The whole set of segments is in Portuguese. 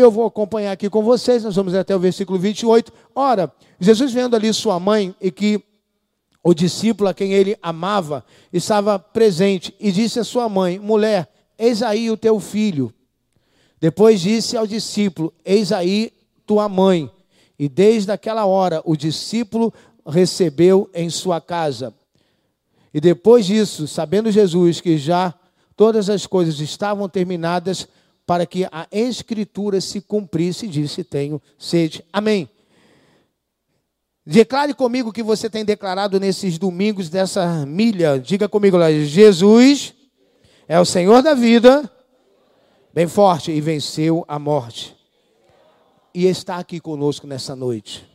Eu vou acompanhar aqui com vocês, nós vamos até o versículo 28. Ora, Jesus vendo ali sua mãe e que o discípulo a quem ele amava estava presente e disse à sua mãe: Mulher, eis aí o teu filho. Depois disse ao discípulo: Eis aí tua mãe. E desde aquela hora o discípulo recebeu em sua casa. E depois disso, sabendo Jesus que já todas as coisas estavam terminadas, para que a Escritura se cumprisse, disse: Tenho sede. Amém. Declare comigo o que você tem declarado nesses domingos dessa milha. Diga comigo lá: Jesus é o Senhor da vida, bem forte, e venceu a morte. E está aqui conosco nessa noite.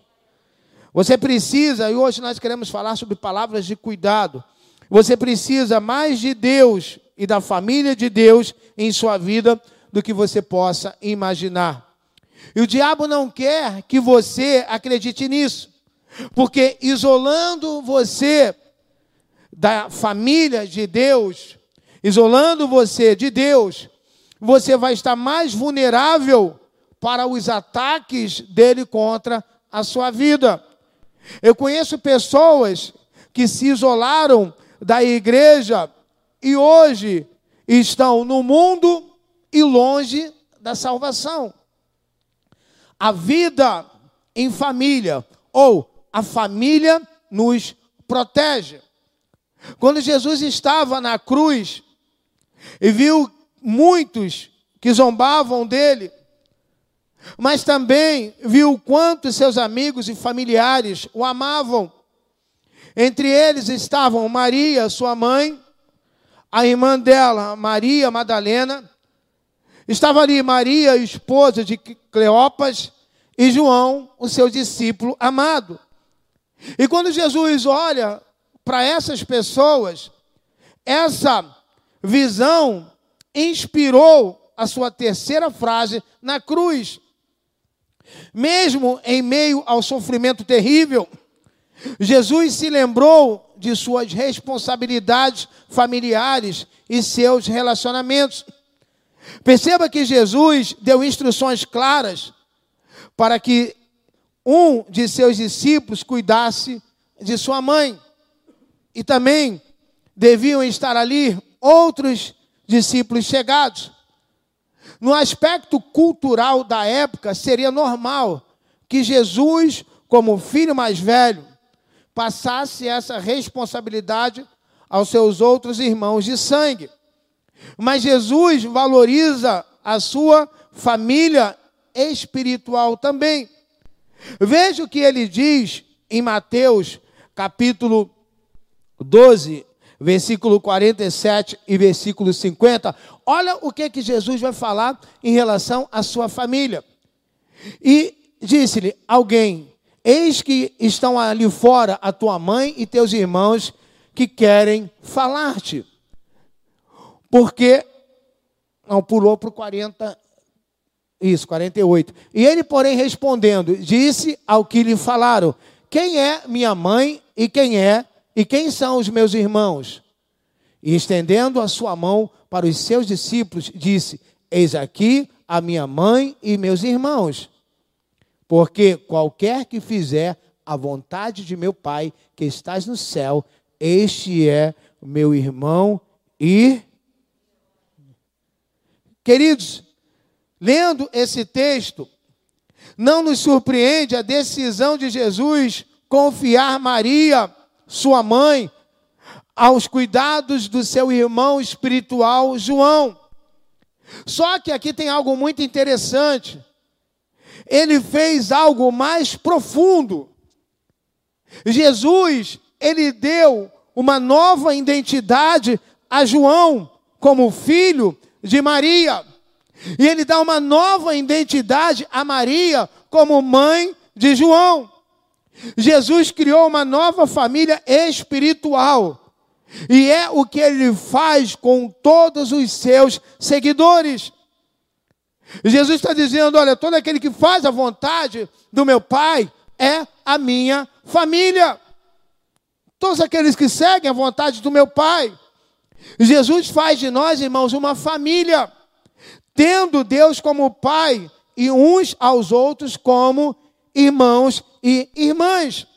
Você precisa, e hoje nós queremos falar sobre palavras de cuidado. Você precisa mais de Deus e da família de Deus em sua vida do que você possa imaginar. E o diabo não quer que você acredite nisso. Porque isolando você da família de Deus, isolando você de Deus, você vai estar mais vulnerável para os ataques dele contra a sua vida. Eu conheço pessoas que se isolaram da igreja e hoje estão no mundo e longe da salvação. A vida em família ou a família nos protege. Quando Jesus estava na cruz e viu muitos que zombavam dele, mas também viu quanto seus amigos e familiares o amavam. Entre eles estavam Maria, sua mãe, a irmã dela, Maria Madalena, estava ali Maria, esposa de Cleopas, e João, o seu discípulo amado. E quando Jesus olha para essas pessoas, essa visão inspirou a sua terceira frase na cruz. Mesmo em meio ao sofrimento terrível, Jesus se lembrou de suas responsabilidades familiares e seus relacionamentos. Perceba que Jesus deu instruções claras para que um de seus discípulos cuidasse de sua mãe. E também deviam estar ali outros discípulos chegados. No aspecto cultural da época, seria normal que Jesus, como filho mais velho, passasse essa responsabilidade aos seus outros irmãos de sangue. Mas Jesus valoriza a sua família espiritual também. Veja o que ele diz em Mateus, capítulo 12, versículo 47 e versículo 50. Olha o que, que Jesus vai falar em relação à sua família. E disse-lhe alguém: Eis que estão ali fora a tua mãe e teus irmãos que querem falar-te. Porque não pulou para o 40 isso, 48. E ele, porém, respondendo, disse ao que lhe falaram: Quem é minha mãe e quem é e quem são os meus irmãos? E estendendo a sua mão para os seus discípulos, disse: Eis aqui a minha mãe e meus irmãos. Porque qualquer que fizer a vontade de meu Pai que estás no céu, este é meu irmão e. Queridos, Lendo esse texto, não nos surpreende a decisão de Jesus confiar Maria, sua mãe, aos cuidados do seu irmão espiritual João. Só que aqui tem algo muito interessante. Ele fez algo mais profundo. Jesus, ele deu uma nova identidade a João como filho de Maria. E ele dá uma nova identidade a Maria como mãe de João. Jesus criou uma nova família espiritual. E é o que ele faz com todos os seus seguidores. Jesus está dizendo: olha, todo aquele que faz a vontade do meu Pai é a minha família. Todos aqueles que seguem a vontade do meu Pai. Jesus faz de nós, irmãos, uma família. Tendo Deus como Pai, e uns aos outros como irmãos e irmãs.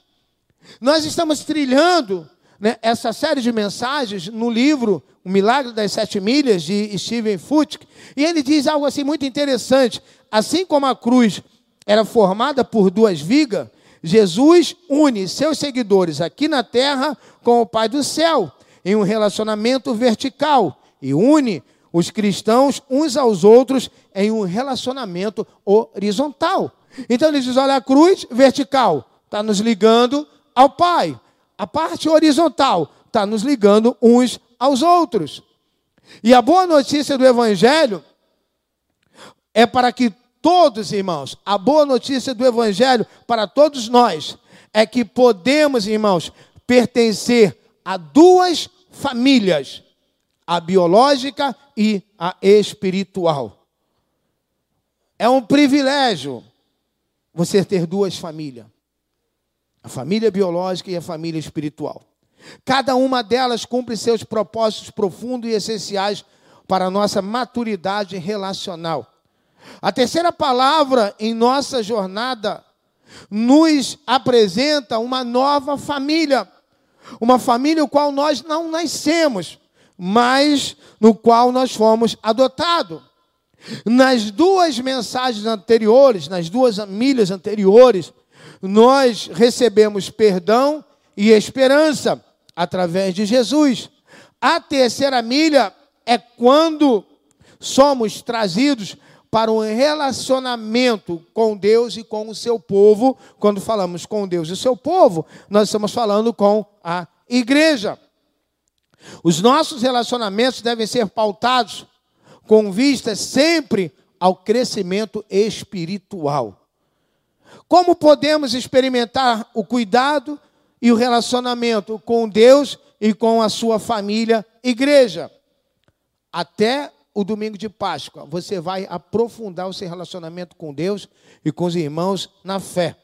Nós estamos trilhando né, essa série de mensagens no livro O Milagre das Sete Milhas, de Steven Furtick, e ele diz algo assim muito interessante. Assim como a cruz era formada por duas vigas, Jesus une seus seguidores aqui na terra com o Pai do céu, em um relacionamento vertical, e une os cristãos uns aos outros em um relacionamento horizontal. Então ele diz: olha, a cruz vertical está nos ligando ao Pai. A parte horizontal está nos ligando uns aos outros. E a boa notícia do Evangelho é para que todos, irmãos, a boa notícia do Evangelho para todos nós é que podemos, irmãos, pertencer a duas famílias: a biológica e a espiritual. É um privilégio você ter duas famílias a família biológica e a família espiritual. Cada uma delas cumpre seus propósitos profundos e essenciais para a nossa maturidade relacional. A terceira palavra em nossa jornada nos apresenta uma nova família, uma família no qual nós não nascemos, mas no qual nós fomos adotados. Nas duas mensagens anteriores, nas duas milhas anteriores, nós recebemos perdão e esperança através de Jesus. A terceira milha é quando somos trazidos para um relacionamento com Deus e com o seu povo. Quando falamos com Deus e o seu povo, nós estamos falando com a igreja. Os nossos relacionamentos devem ser pautados com vista sempre ao crescimento espiritual. Como podemos experimentar o cuidado e o relacionamento com Deus e com a sua família, igreja? Até o domingo de Páscoa, você vai aprofundar o seu relacionamento com Deus e com os irmãos na fé,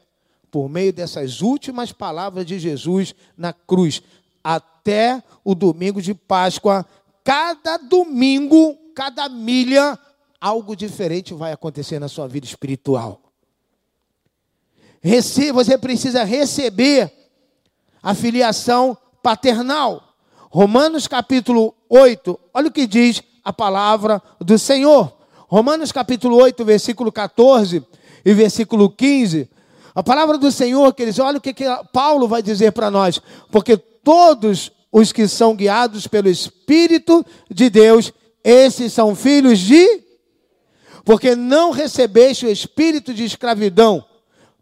por meio dessas últimas palavras de Jesus na cruz. Até o domingo de Páscoa, cada domingo, cada milha, algo diferente vai acontecer na sua vida espiritual você precisa receber a filiação paternal. Romanos capítulo 8, olha o que diz a palavra do Senhor. Romanos capítulo 8, versículo 14 e versículo 15. A palavra do Senhor, que eles olha o que, que Paulo vai dizer para nós, porque todos os que são guiados pelo Espírito de Deus, esses são filhos de porque não recebeste o espírito de escravidão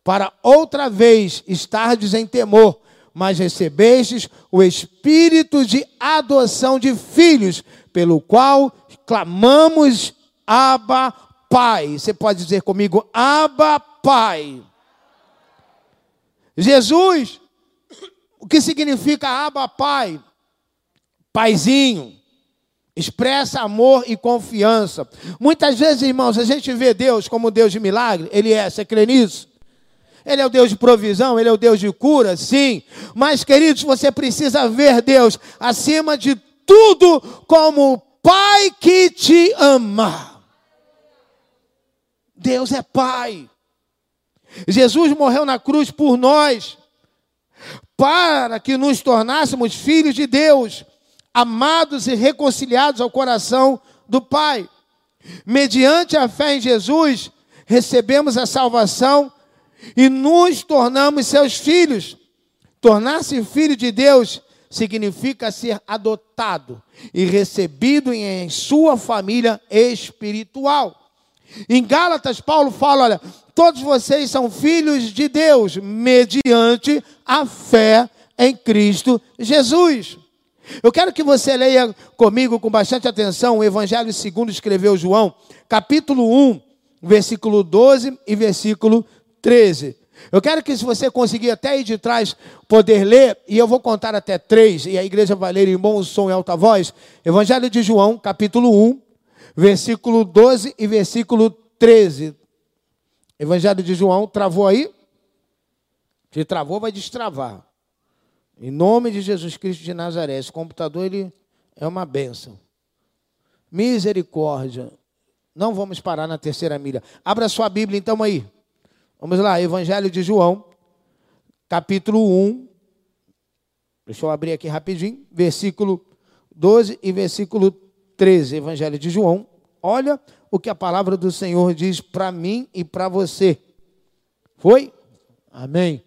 para outra vez estardes em temor, mas recebestes o espírito de adoção de filhos, pelo qual clamamos Abba Pai. Você pode dizer comigo, Abba Pai. Jesus, o que significa Abba Pai? Paizinho. Expressa amor e confiança. Muitas vezes, irmãos, a gente vê Deus como Deus de milagre. Ele é, você crê nisso? Ele é o Deus de provisão, Ele é o Deus de cura, sim. Mas, queridos, você precisa ver Deus acima de tudo como o Pai que te ama. Deus é Pai. Jesus morreu na cruz por nós, para que nos tornássemos filhos de Deus, amados e reconciliados ao coração do Pai. Mediante a fé em Jesus, recebemos a salvação e nos tornamos seus filhos. Tornar-se filho de Deus significa ser adotado e recebido em sua família espiritual. Em Gálatas, Paulo fala: olha, todos vocês são filhos de Deus mediante a fé em Cristo Jesus. Eu quero que você leia comigo com bastante atenção o Evangelho segundo escreveu João, capítulo 1, versículo 12 e versículo 13. Eu quero que, se você conseguir até aí de trás poder ler, e eu vou contar até três, e a igreja vai ler em bom som e alta voz, Evangelho de João, capítulo 1, versículo 12 e versículo 13. Evangelho de João, travou aí? Se travou, vai destravar. Em nome de Jesus Cristo de Nazaré. Esse computador ele é uma bênção. Misericórdia. Não vamos parar na terceira milha. Abra sua Bíblia então aí. Vamos lá, Evangelho de João, capítulo 1. Deixa eu abrir aqui rapidinho. Versículo 12 e versículo 13. Evangelho de João. Olha o que a palavra do Senhor diz para mim e para você. Foi? Amém.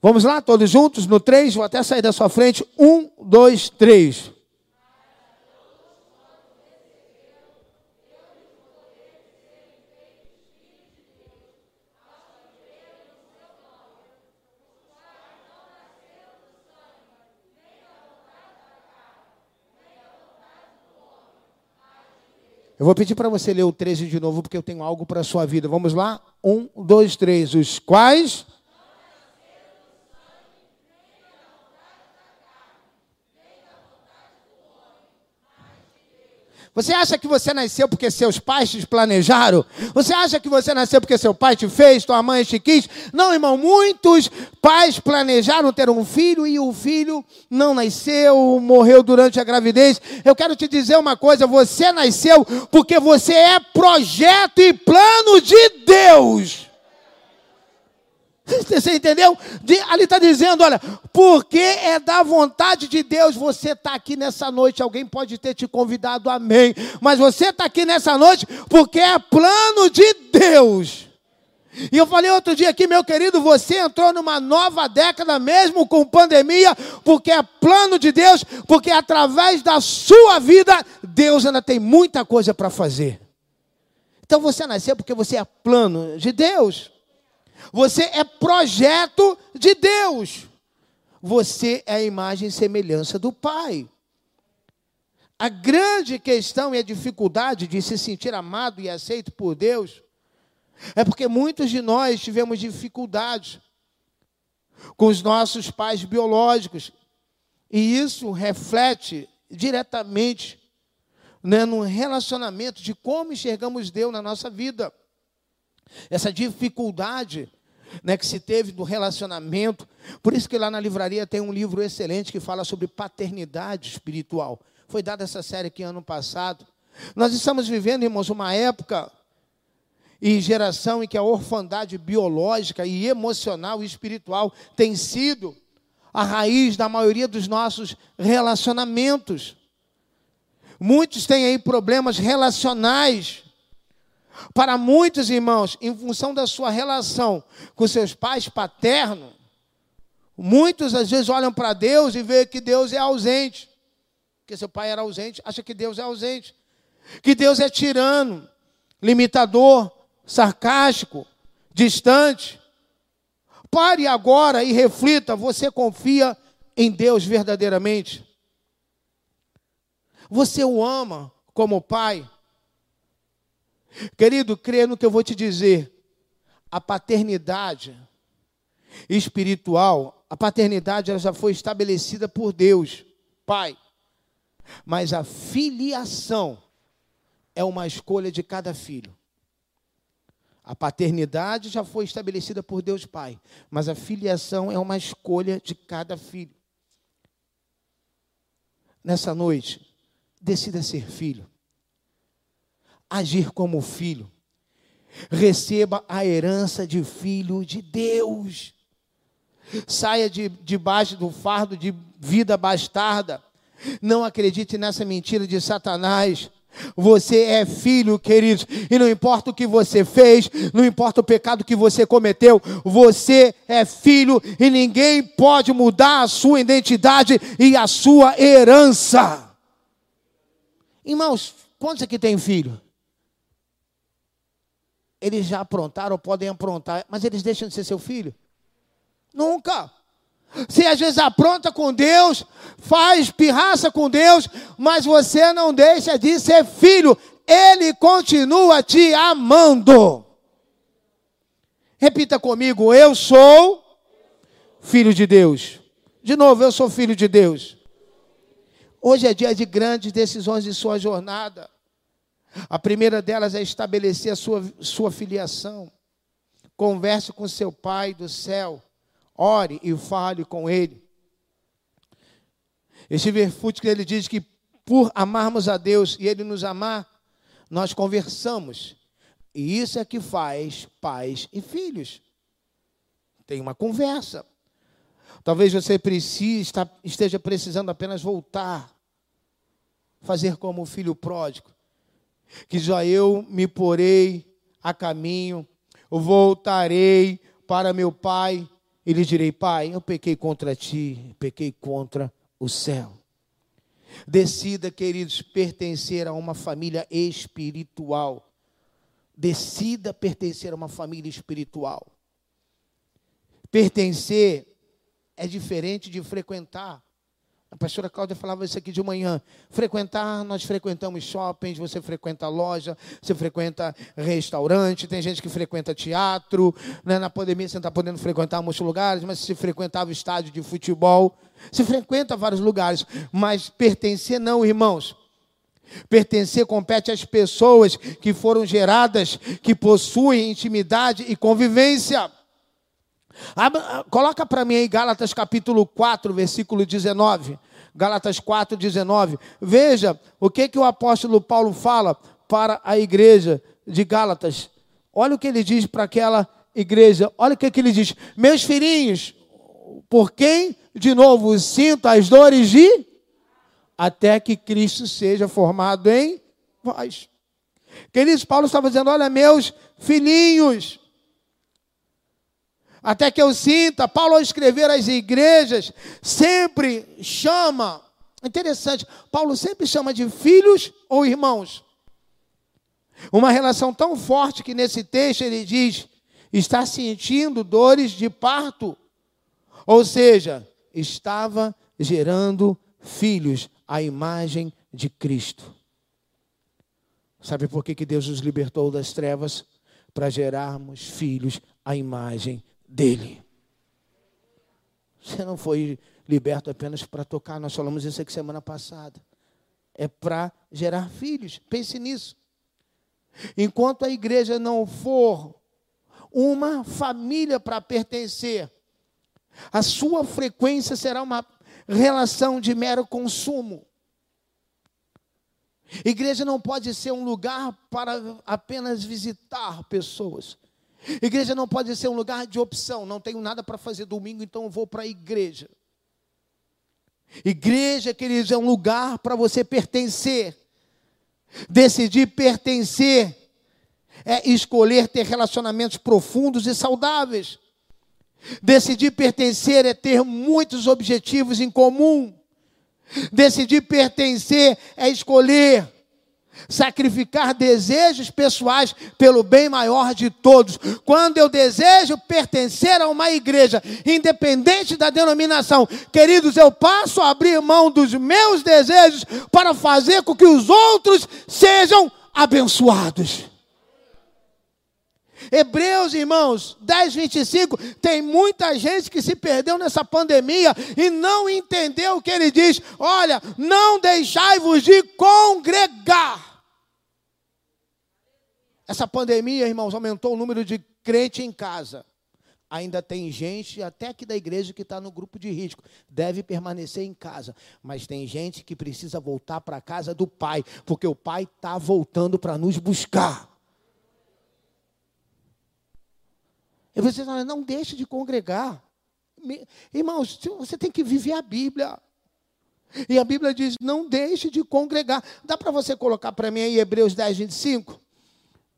Vamos lá, todos juntos, no 3, vou até sair da sua frente. 1, 2, 3. Eu vou pedir para você ler o 13 de novo, porque eu tenho algo para a sua vida. Vamos lá? Um, dois, três. Os quais. Você acha que você nasceu porque seus pais te planejaram? Você acha que você nasceu porque seu pai te fez, tua mãe te quis? Não, irmão, muitos pais planejaram ter um filho e o filho não nasceu, morreu durante a gravidez. Eu quero te dizer uma coisa: você nasceu porque você é projeto e plano de Deus. Você entendeu? De, ali está dizendo: olha, porque é da vontade de Deus você está aqui nessa noite. Alguém pode ter te convidado, amém. Mas você está aqui nessa noite porque é plano de Deus. E eu falei outro dia aqui, meu querido, você entrou numa nova década, mesmo com pandemia, porque é plano de Deus, porque através da sua vida, Deus ainda tem muita coisa para fazer. Então você nasceu porque você é plano de Deus. Você é projeto de Deus. Você é a imagem e semelhança do Pai. A grande questão e a dificuldade de se sentir amado e aceito por Deus é porque muitos de nós tivemos dificuldades com os nossos pais biológicos. E isso reflete diretamente né, no relacionamento de como enxergamos Deus na nossa vida essa dificuldade né, que se teve do relacionamento. Por isso que lá na livraria tem um livro excelente que fala sobre paternidade espiritual. Foi dada essa série aqui ano passado. Nós estamos vivendo, irmãos, uma época e geração em que a orfandade biológica e emocional e espiritual tem sido a raiz da maioria dos nossos relacionamentos. Muitos têm aí problemas relacionais para muitos irmãos, em função da sua relação com seus pais paternos, muitos às vezes olham para Deus e veem que Deus é ausente. Porque seu pai era ausente, acha que Deus é ausente. Que Deus é tirano, limitador, sarcástico, distante. Pare agora e reflita: você confia em Deus verdadeiramente? Você o ama como pai? Querido, crê no que eu vou te dizer. A paternidade espiritual, a paternidade ela já foi estabelecida por Deus, Pai. Mas a filiação é uma escolha de cada filho. A paternidade já foi estabelecida por Deus Pai, mas a filiação é uma escolha de cada filho. Nessa noite, decida ser filho agir como filho. Receba a herança de filho de Deus. Saia de, debaixo do fardo de vida bastarda. Não acredite nessa mentira de Satanás. Você é filho, queridos, e não importa o que você fez, não importa o pecado que você cometeu, você é filho e ninguém pode mudar a sua identidade e a sua herança. Irmãos, quantos aqui tem filho? Eles já aprontaram podem aprontar, mas eles deixam de ser seu filho? Nunca. Você às vezes apronta com Deus, faz pirraça com Deus, mas você não deixa de ser filho. Ele continua te amando. Repita comigo: eu sou filho de Deus. De novo, eu sou filho de Deus. Hoje é dia de grandes decisões de sua jornada. A primeira delas é estabelecer a sua, sua filiação. Converse com seu Pai do céu. Ore e fale com Ele. Este versículo ele diz que por amarmos a Deus e Ele nos amar, nós conversamos. E isso é que faz pais e filhos. Tem uma conversa. Talvez você precise, esteja precisando apenas voltar, fazer como o filho pródigo, que já eu me porei a caminho, voltarei para meu pai e lhe direi: Pai, eu pequei contra ti, pequei contra o céu. Decida, queridos, pertencer a uma família espiritual. Decida pertencer a uma família espiritual. Pertencer é diferente de frequentar. A pastora Cláudia falava isso aqui de manhã. Frequentar, nós frequentamos shoppings, você frequenta loja, você frequenta restaurante, tem gente que frequenta teatro. Né? Na pandemia você não está podendo frequentar muitos lugares, mas se frequentava estádio de futebol, se frequenta vários lugares. Mas pertencer não, irmãos. Pertencer compete às pessoas que foram geradas, que possuem intimidade e convivência. Coloca para mim aí Gálatas capítulo 4, versículo 19. Gálatas 4, 19. Veja o que, que o apóstolo Paulo fala para a igreja de Gálatas. Olha o que ele diz para aquela igreja. Olha o que, que ele diz. Meus filhinhos, por quem de novo sinto as dores de até que Cristo seja formado em vós. Queridos, Paulo estava dizendo: olha, meus filhinhos, até que eu sinta, Paulo, ao escrever às igrejas, sempre chama, interessante, Paulo sempre chama de filhos ou irmãos. Uma relação tão forte que nesse texto ele diz: está sentindo dores de parto. Ou seja, estava gerando filhos à imagem de Cristo. Sabe por que, que Deus nos libertou das trevas? Para gerarmos filhos à imagem dele. Você não foi liberto apenas para tocar, nós falamos isso aqui semana passada. É para gerar filhos. Pense nisso. Enquanto a igreja não for uma família para pertencer, a sua frequência será uma relação de mero consumo. Igreja não pode ser um lugar para apenas visitar pessoas. Igreja não pode ser um lugar de opção. Não tenho nada para fazer domingo, então eu vou para a igreja. Igreja, queridos, é um lugar para você pertencer. Decidir pertencer é escolher ter relacionamentos profundos e saudáveis. Decidir pertencer é ter muitos objetivos em comum. Decidir pertencer é escolher sacrificar desejos pessoais pelo bem maior de todos. Quando eu desejo pertencer a uma igreja, independente da denominação, queridos, eu passo a abrir mão dos meus desejos para fazer com que os outros sejam abençoados. Hebreus, irmãos, 10, 25, tem muita gente que se perdeu nessa pandemia e não entendeu o que ele diz. Olha, não deixai-vos de congregar. Essa pandemia, irmãos, aumentou o número de crente em casa. Ainda tem gente, até aqui da igreja, que está no grupo de risco. Deve permanecer em casa. Mas tem gente que precisa voltar para a casa do Pai, porque o Pai está voltando para nos buscar. E você fala, não deixe de congregar. Irmãos, você tem que viver a Bíblia. E a Bíblia diz: não deixe de congregar. Dá para você colocar para mim aí Hebreus 10, 25?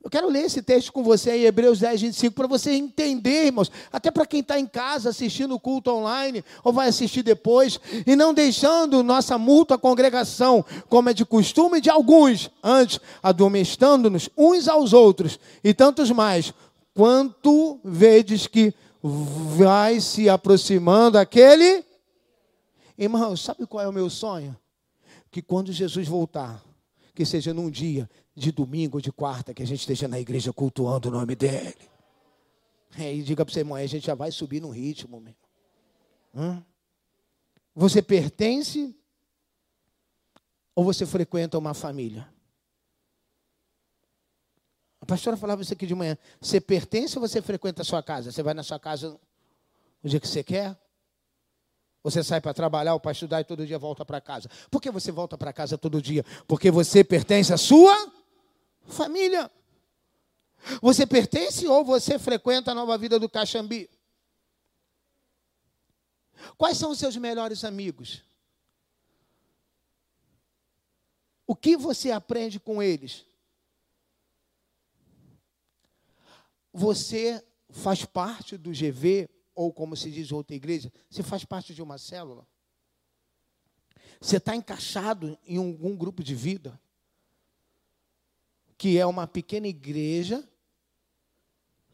Eu quero ler esse texto com você aí, Hebreus 10, 25, para você entender, irmãos, até para quem está em casa assistindo o culto online, ou vai assistir depois, e não deixando nossa mútua congregação, como é de costume de alguns, antes, adormestando-nos uns aos outros, e tantos mais, quanto vedes que vai se aproximando aquele. Irmãos, sabe qual é o meu sonho? Que quando Jesus voltar, que seja num dia de domingo ou de quarta, que a gente esteja na igreja cultuando o nome dele. É, e diga para você, irmão, a gente já vai subir no ritmo, meu. Hã? Você pertence ou você frequenta uma família? A pastora falava isso aqui de manhã. Você pertence ou você frequenta a sua casa? Você vai na sua casa o dia que você quer? Você sai para trabalhar ou para estudar e todo dia volta para casa. Por que você volta para casa todo dia? Porque você pertence à sua Família. Você pertence ou você frequenta a nova vida do Caxambi? Quais são os seus melhores amigos? O que você aprende com eles? Você faz parte do GV, ou como se diz outra igreja, você faz parte de uma célula? Você está encaixado em algum grupo de vida? Que é uma pequena igreja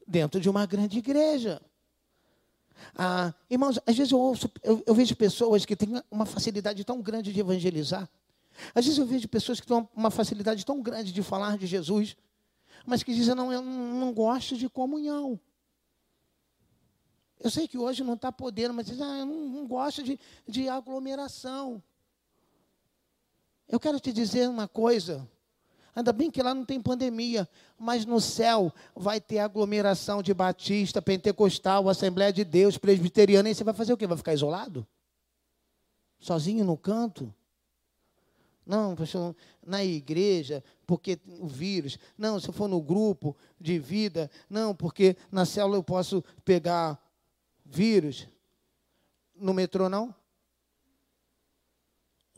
dentro de uma grande igreja. Ah, irmãos, às vezes eu, ouço, eu, eu vejo pessoas que têm uma facilidade tão grande de evangelizar. Às vezes eu vejo pessoas que têm uma facilidade tão grande de falar de Jesus, mas que dizem, não, eu não, gosto de comunhão. Eu sei que hoje não está podendo, mas dizem, ah, eu não, não gosto de, de aglomeração. Eu quero te dizer uma coisa. Ainda bem que lá não tem pandemia, mas no céu vai ter aglomeração de batista, pentecostal, Assembleia de Deus, presbiteriana, e você vai fazer o quê? Vai ficar isolado? Sozinho no canto? Não, pastor, na igreja, porque o vírus. Não, se eu for no grupo de vida. Não, porque na célula eu posso pegar vírus. No metrô, não?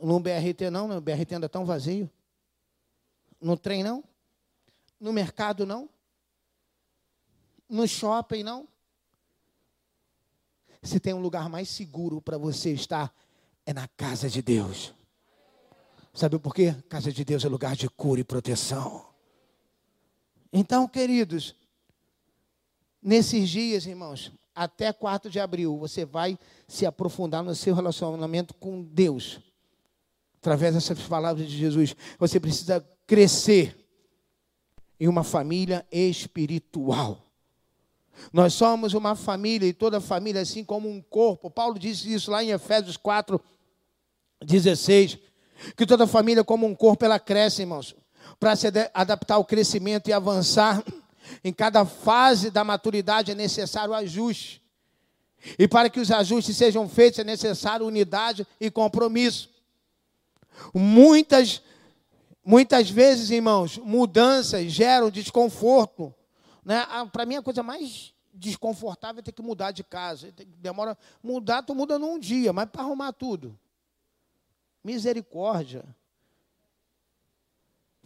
No BRT, não? No BRT anda tão vazio. No trem, não? No mercado, não? No shopping, não? Se tem um lugar mais seguro para você estar, é na casa de Deus. Sabe por quê? Casa de Deus é lugar de cura e proteção. Então, queridos, nesses dias, irmãos, até 4 de abril, você vai se aprofundar no seu relacionamento com Deus. Através dessas palavras de Jesus, você precisa crescer em uma família espiritual. Nós somos uma família e toda família assim como um corpo. Paulo disse isso lá em Efésios 4, 16. Que toda família, como um corpo, ela cresce, irmãos. Para se adaptar ao crescimento e avançar, em cada fase da maturidade é necessário ajuste. E para que os ajustes sejam feitos é necessário unidade e compromisso. Muitas Muitas vezes, irmãos, mudanças geram desconforto. Né? Para mim, a coisa mais desconfortável é ter que mudar de casa. Demora mudar, tu muda num dia, mas para arrumar tudo. Misericórdia.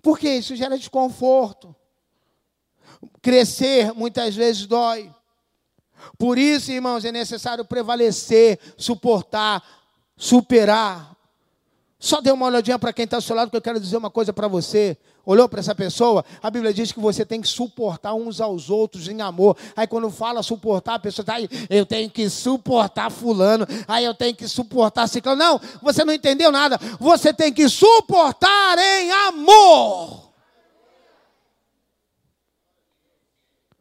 Porque isso gera desconforto. Crescer muitas vezes dói. Por isso, irmãos, é necessário prevalecer, suportar, superar só dê uma olhadinha para quem está ao seu lado, que eu quero dizer uma coisa para você. Olhou para essa pessoa? A Bíblia diz que você tem que suportar uns aos outros em amor. Aí quando fala suportar, a pessoa está aí, eu tenho que suportar fulano, aí eu tenho que suportar ciclano. Não, você não entendeu nada. Você tem que suportar em amor.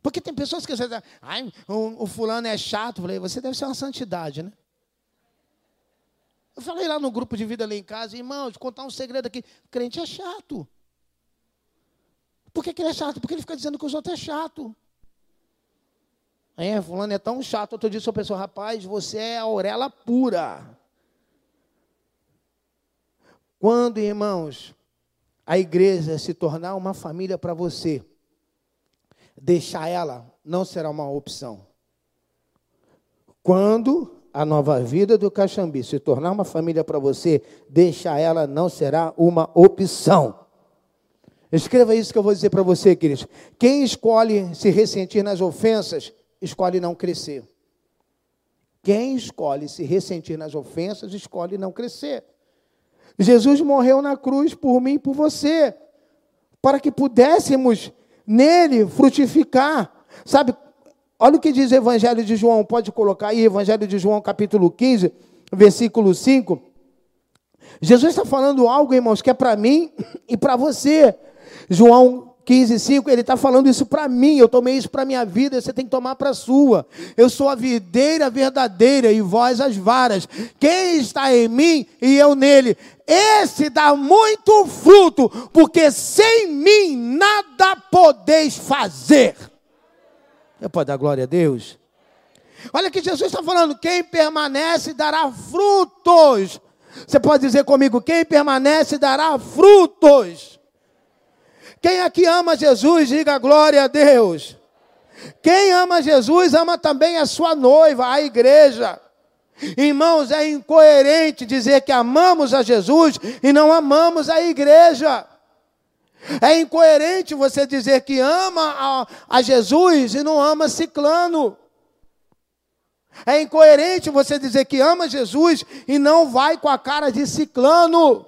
Porque tem pessoas que você ai, o, o fulano é chato. Eu falei, você deve ser uma santidade, né? Eu falei lá no grupo de vida lá em casa, irmão, contar um segredo aqui. Crente é chato. Por que, que ele é chato? Porque ele fica dizendo que os outros é chato. É, fulano é tão chato. Outro dia, sua pessoa, rapaz, você é a orelha pura. Quando, irmãos, a igreja se tornar uma família para você, deixar ela não será uma opção. Quando a nova vida do Caxambi se tornar uma família para você, deixar ela não será uma opção. Escreva isso que eu vou dizer para você, queridos. Quem escolhe se ressentir nas ofensas, escolhe não crescer. Quem escolhe se ressentir nas ofensas, escolhe não crescer. Jesus morreu na cruz por mim e por você, para que pudéssemos nele frutificar. Sabe, Olha o que diz o Evangelho de João, pode colocar aí, Evangelho de João, capítulo 15, versículo 5. Jesus está falando algo, irmãos, que é para mim e para você. João 15, 5, ele está falando isso para mim, eu tomei isso para minha vida, você tem que tomar para a sua. Eu sou a videira verdadeira e vós as varas. Quem está em mim e eu nele, esse dá muito fruto, porque sem mim nada podeis fazer. Você pode dar glória a Deus? Olha que Jesus está falando: quem permanece dará frutos. Você pode dizer comigo: quem permanece dará frutos. Quem aqui ama Jesus, diga glória a Deus. Quem ama Jesus, ama também a sua noiva, a igreja. Irmãos, é incoerente dizer que amamos a Jesus e não amamos a igreja. É incoerente você dizer que ama a, a Jesus e não ama Ciclano. É incoerente você dizer que ama Jesus e não vai com a cara de Ciclano.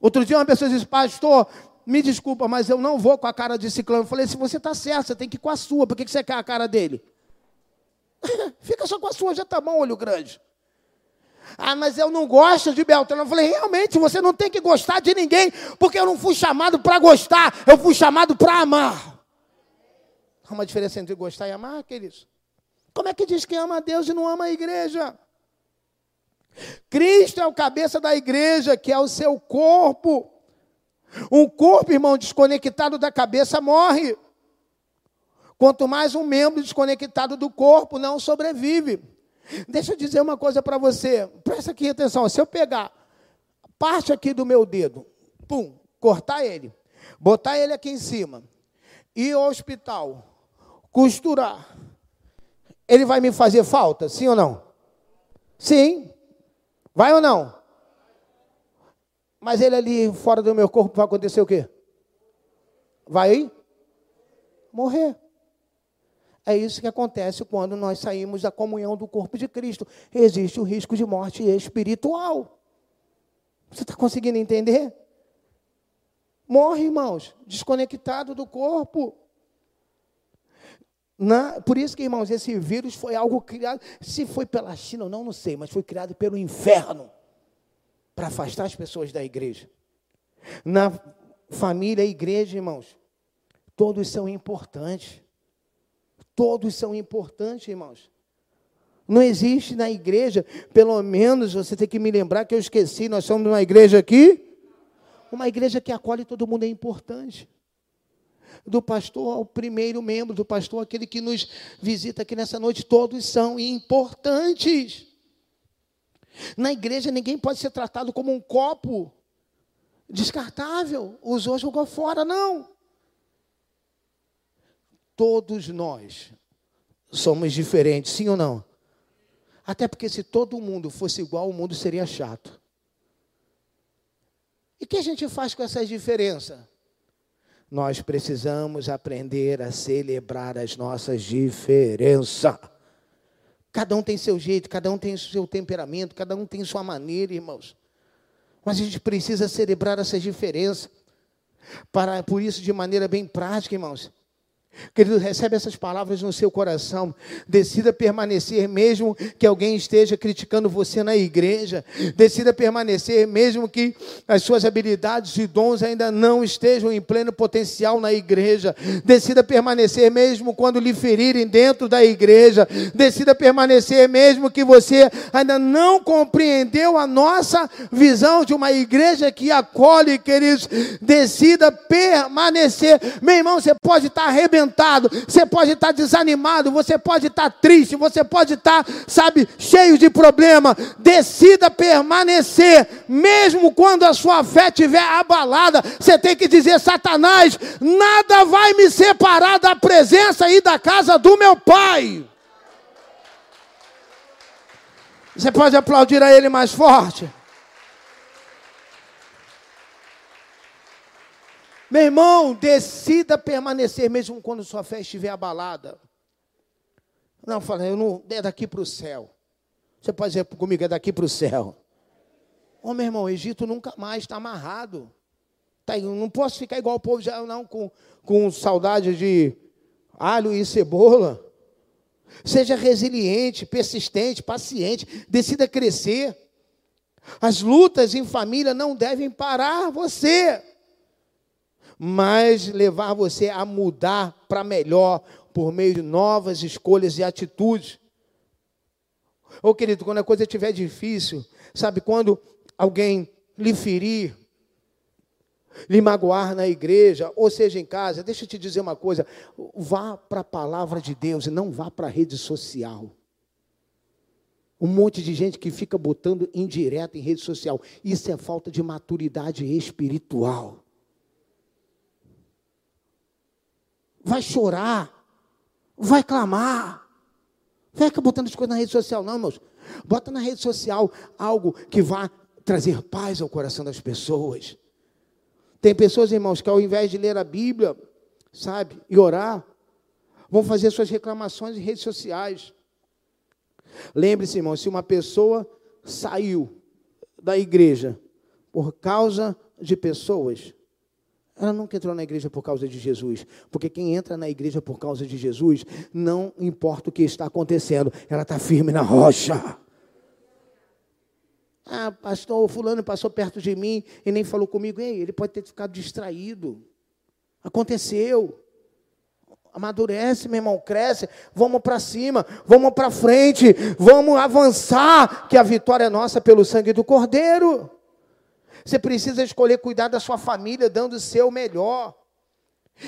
Outro dia uma pessoa disse, pastor, me desculpa, mas eu não vou com a cara de Ciclano. Eu falei, se você está certo, você tem que ir com a sua. Por que você quer a cara dele? Fica só com a sua, já está bom, olho grande. Ah, mas eu não gosto de Beltrano. Eu falei, realmente, você não tem que gostar de ninguém, porque eu não fui chamado para gostar, eu fui chamado para amar. Há uma diferença entre gostar e amar, queridos. Como é que diz que ama a Deus e não ama a igreja? Cristo é o cabeça da igreja, que é o seu corpo. Um corpo, irmão, desconectado da cabeça morre. Quanto mais um membro desconectado do corpo não sobrevive. Deixa eu dizer uma coisa para você. Presta aqui atenção. Se eu pegar parte aqui do meu dedo, pum, cortar ele, botar ele aqui em cima, ir ao hospital, costurar, ele vai me fazer falta, sim ou não? Sim. Vai ou não? Mas ele ali fora do meu corpo vai acontecer o quê? Vai morrer. É isso que acontece quando nós saímos da comunhão do corpo de Cristo. Existe o risco de morte espiritual. Você está conseguindo entender? Morre, irmãos, desconectado do corpo. Na, por isso que, irmãos, esse vírus foi algo criado. Se foi pela China ou não, não sei, mas foi criado pelo inferno para afastar as pessoas da igreja. Na família, igreja, irmãos, todos são importantes. Todos são importantes, irmãos. Não existe na igreja, pelo menos você tem que me lembrar que eu esqueci, nós somos uma igreja aqui, uma igreja que acolhe todo mundo é importante. Do pastor ao primeiro membro, do pastor aquele que nos visita aqui nessa noite, todos são importantes. Na igreja ninguém pode ser tratado como um copo descartável, usou, jogou fora, não. Todos nós somos diferentes, sim ou não? Até porque se todo mundo fosse igual, o mundo seria chato. E o que a gente faz com essas diferenças? Nós precisamos aprender a celebrar as nossas diferenças. Cada um tem seu jeito, cada um tem seu temperamento, cada um tem sua maneira, irmãos. Mas a gente precisa celebrar essas diferenças. Para, por isso, de maneira bem prática, irmãos, Querido, recebe essas palavras no seu coração. Decida permanecer, mesmo que alguém esteja criticando você na igreja. Decida permanecer, mesmo que as suas habilidades e dons ainda não estejam em pleno potencial na igreja. Decida permanecer, mesmo quando lhe ferirem dentro da igreja. Decida permanecer, mesmo que você ainda não compreendeu a nossa visão de uma igreja que acolhe, queridos. Decida permanecer. Meu irmão, você pode estar arrebentado você pode estar desanimado, você pode estar triste, você pode estar, sabe, cheio de problema. Decida permanecer, mesmo quando a sua fé estiver abalada. Você tem que dizer: Satanás, nada vai me separar da presença e da casa do meu Pai. Você pode aplaudir a Ele mais forte. Meu irmão, decida permanecer mesmo quando sua fé estiver abalada. Não, fala, eu não, é daqui para o céu. Você pode dizer comigo, é daqui para o céu. Ô oh, meu irmão, o Egito nunca mais está amarrado. Tá, eu não posso ficar igual o povo já, não, com, com saudade de alho e cebola. Seja resiliente, persistente, paciente, decida crescer. As lutas em família não devem parar você mas levar você a mudar para melhor por meio de novas escolhas e atitudes. Ô querido, quando a coisa estiver difícil, sabe, quando alguém lhe ferir, lhe magoar na igreja, ou seja em casa, deixa eu te dizer uma coisa: vá para a palavra de Deus e não vá para a rede social. Um monte de gente que fica botando indireta em rede social. Isso é falta de maturidade espiritual. Vai chorar, vai clamar. Fica botando as coisas na rede social, não, irmãos. Bota na rede social algo que vá trazer paz ao coração das pessoas. Tem pessoas, irmãos, que ao invés de ler a Bíblia, sabe, e orar, vão fazer suas reclamações em redes sociais. Lembre-se, irmão, se uma pessoa saiu da igreja por causa de pessoas, ela nunca entrou na igreja por causa de Jesus, porque quem entra na igreja por causa de Jesus, não importa o que está acontecendo, ela está firme na rocha. Ah, pastor, fulano passou perto de mim e nem falou comigo. Ei, ele pode ter ficado distraído. Aconteceu amadurece, meu irmão, cresce, vamos para cima, vamos para frente, vamos avançar, que a vitória é nossa pelo sangue do Cordeiro. Você precisa escolher cuidar da sua família, dando o seu melhor.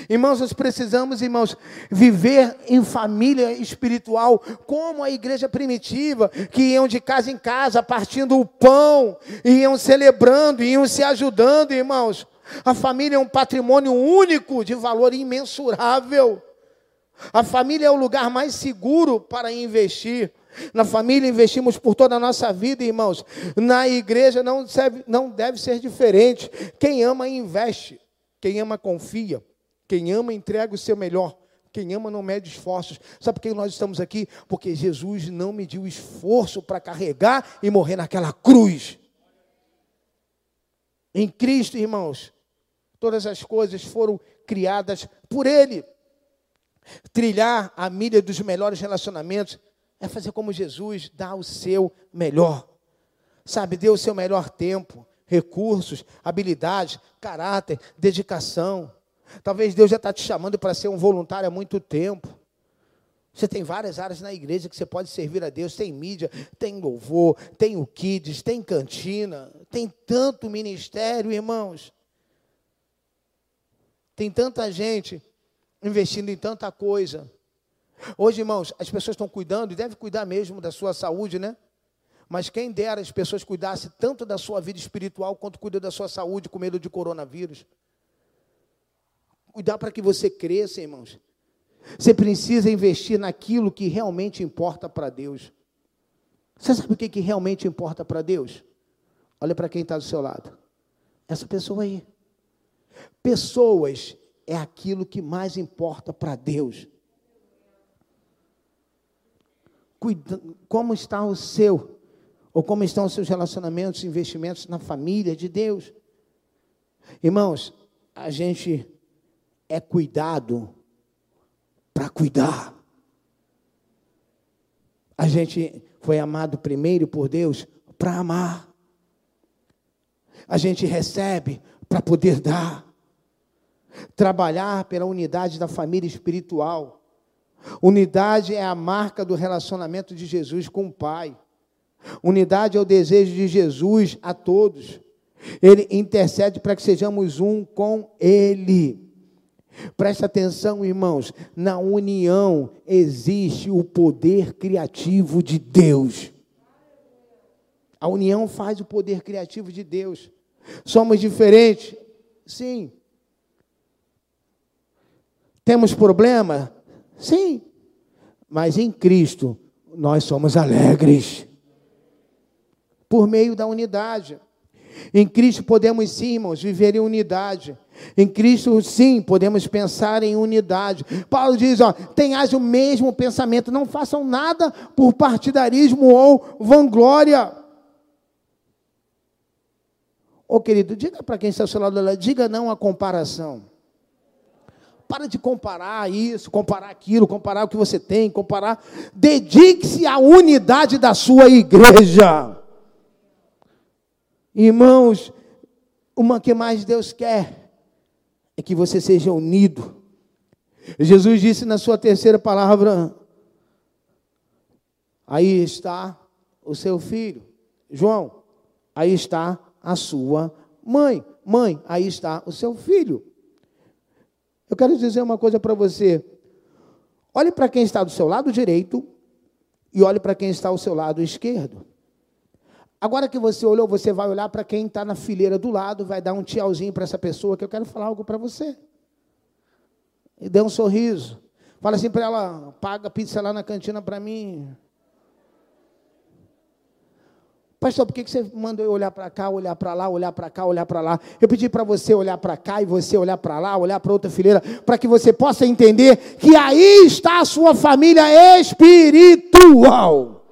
Irmãos, nós precisamos, irmãos, viver em família espiritual, como a igreja primitiva, que iam de casa em casa, partindo o pão, iam celebrando, iam se ajudando, irmãos. A família é um patrimônio único de valor imensurável. A família é o lugar mais seguro para investir. Na família investimos por toda a nossa vida, irmãos. Na igreja não deve, não deve ser diferente. Quem ama, investe. Quem ama, confia. Quem ama, entrega o seu melhor. Quem ama não mede esforços. Sabe por que nós estamos aqui? Porque Jesus não mediu esforço para carregar e morrer naquela cruz. Em Cristo, irmãos, todas as coisas foram criadas por Ele. Trilhar a milha dos melhores relacionamentos é fazer como Jesus, dar o seu melhor. Sabe, dê o seu melhor tempo, recursos, habilidades, caráter, dedicação. Talvez Deus já está te chamando para ser um voluntário há muito tempo. Você tem várias áreas na igreja que você pode servir a Deus. Tem mídia, tem louvor, tem o kids, tem cantina, tem tanto ministério, irmãos. Tem tanta gente investindo em tanta coisa. Hoje, irmãos, as pessoas estão cuidando e devem cuidar mesmo da sua saúde, né? Mas quem dera as pessoas cuidassem tanto da sua vida espiritual quanto cuidam da sua saúde com medo de coronavírus. Cuidar para que você cresça, irmãos. Você precisa investir naquilo que realmente importa para Deus. Você sabe o que, que realmente importa para Deus? Olha para quem está do seu lado. Essa pessoa aí. Pessoas é aquilo que mais importa para Deus. Cuida, como está o seu, ou como estão os seus relacionamentos, investimentos na família de Deus? Irmãos, a gente é cuidado para cuidar. A gente foi amado primeiro por Deus para amar. A gente recebe para poder dar trabalhar pela unidade da família espiritual. Unidade é a marca do relacionamento de Jesus com o Pai. Unidade é o desejo de Jesus a todos. Ele intercede para que sejamos um com Ele. Preste atenção, irmãos, na união existe o poder criativo de Deus. A união faz o poder criativo de Deus. Somos diferentes? Sim. Temos problema? Sim. Mas em Cristo nós somos alegres. Por meio da unidade. Em Cristo podemos sim, irmãos, viver em unidade. Em Cristo, sim, podemos pensar em unidade. Paulo diz: ó, tenhais o mesmo pensamento, não façam nada por partidarismo ou vanglória. Ô querido, diga para quem está ao seu lado, diga não à comparação. Para de comparar isso, comparar aquilo, comparar o que você tem, comparar. Dedique-se à unidade da sua igreja. Irmãos, uma que mais Deus quer é que você seja unido. Jesus disse na sua terceira palavra: Aí está o seu filho. João, aí está a sua mãe. Mãe, aí está o seu filho. Eu quero dizer uma coisa para você. Olhe para quem está do seu lado direito e olhe para quem está ao seu lado esquerdo. Agora que você olhou, você vai olhar para quem está na fileira do lado, vai dar um tchauzinho para essa pessoa que eu quero falar algo para você. E dê um sorriso. Fala assim para ela: paga pizza lá na cantina para mim. Pastor, por que você manda eu olhar para cá, olhar para lá, olhar para cá, olhar para lá? Eu pedi para você olhar para cá e você olhar para lá, olhar para outra fileira, para que você possa entender que aí está a sua família espiritual.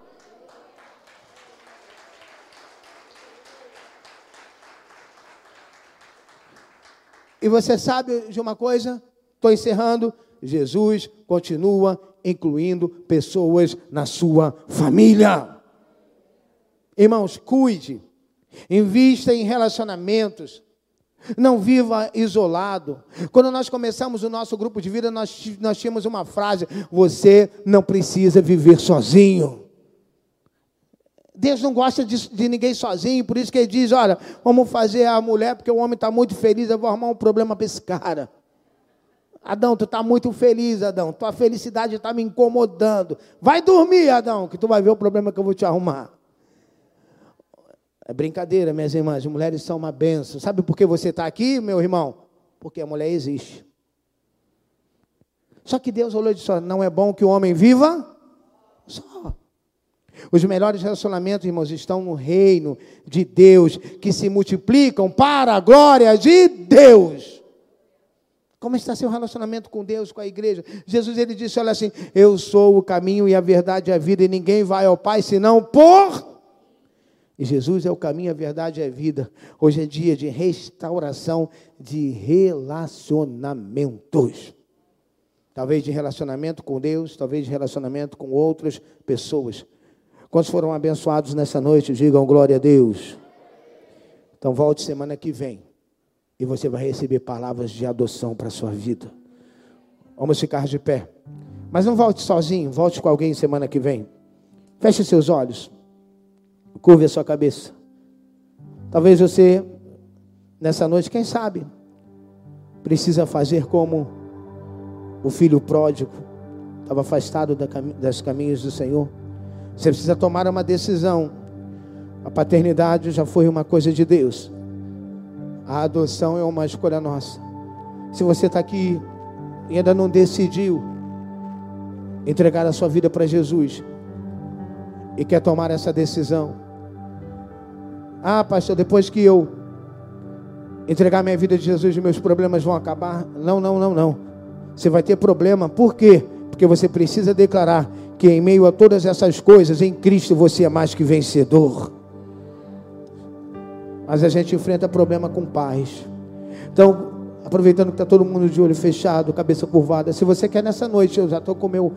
E você sabe de uma coisa? Estou encerrando. Jesus continua incluindo pessoas na sua família. Irmãos, cuide, invista em relacionamentos, não viva isolado. Quando nós começamos o nosso grupo de vida, nós, nós tínhamos uma frase: Você não precisa viver sozinho. Deus não gosta de, de, ninguém sozinho, por isso que ele diz: Olha, vamos fazer a mulher, porque o homem está muito feliz, eu vou arrumar um problema para esse cara. Adão, tu está muito feliz, Adão. Tua felicidade está me incomodando. Vai dormir, Adão, que tu vai ver o problema que eu vou te arrumar. É brincadeira, minhas irmãs. Mulheres são uma benção. Sabe por que você está aqui, meu irmão? Porque a mulher existe. Só que Deus olhou e disse: não é bom que o homem viva só. Os melhores relacionamentos, irmãos, estão no reino de Deus, que se multiplicam para a glória de Deus. Como está seu relacionamento com Deus, com a igreja? Jesus ele disse: Olha assim, eu sou o caminho e a verdade e a vida, e ninguém vai ao Pai senão por. E Jesus é o caminho, a verdade e a vida. Hoje é dia de restauração de relacionamentos. Talvez de relacionamento com Deus, talvez de relacionamento com outras pessoas. Quantos foram abençoados nessa noite? Digam glória a Deus. Então volte semana que vem e você vai receber palavras de adoção para a sua vida. Vamos ficar de pé. Mas não volte sozinho, volte com alguém semana que vem. Feche seus olhos. Curve a sua cabeça. Talvez você, nessa noite, quem sabe, precisa fazer como o filho pródigo, estava afastado das caminhos do Senhor. Você precisa tomar uma decisão. A paternidade já foi uma coisa de Deus. A adoção é uma escolha nossa. Se você está aqui e ainda não decidiu entregar a sua vida para Jesus e quer tomar essa decisão, ah, pastor, depois que eu entregar minha vida de Jesus, meus problemas vão acabar. Não, não, não, não. Você vai ter problema. Por quê? Porque você precisa declarar que em meio a todas essas coisas, em Cristo você é mais que vencedor. Mas a gente enfrenta problema com paz. Então, aproveitando que está todo mundo de olho fechado, cabeça curvada, se você quer nessa noite, eu já estou com meu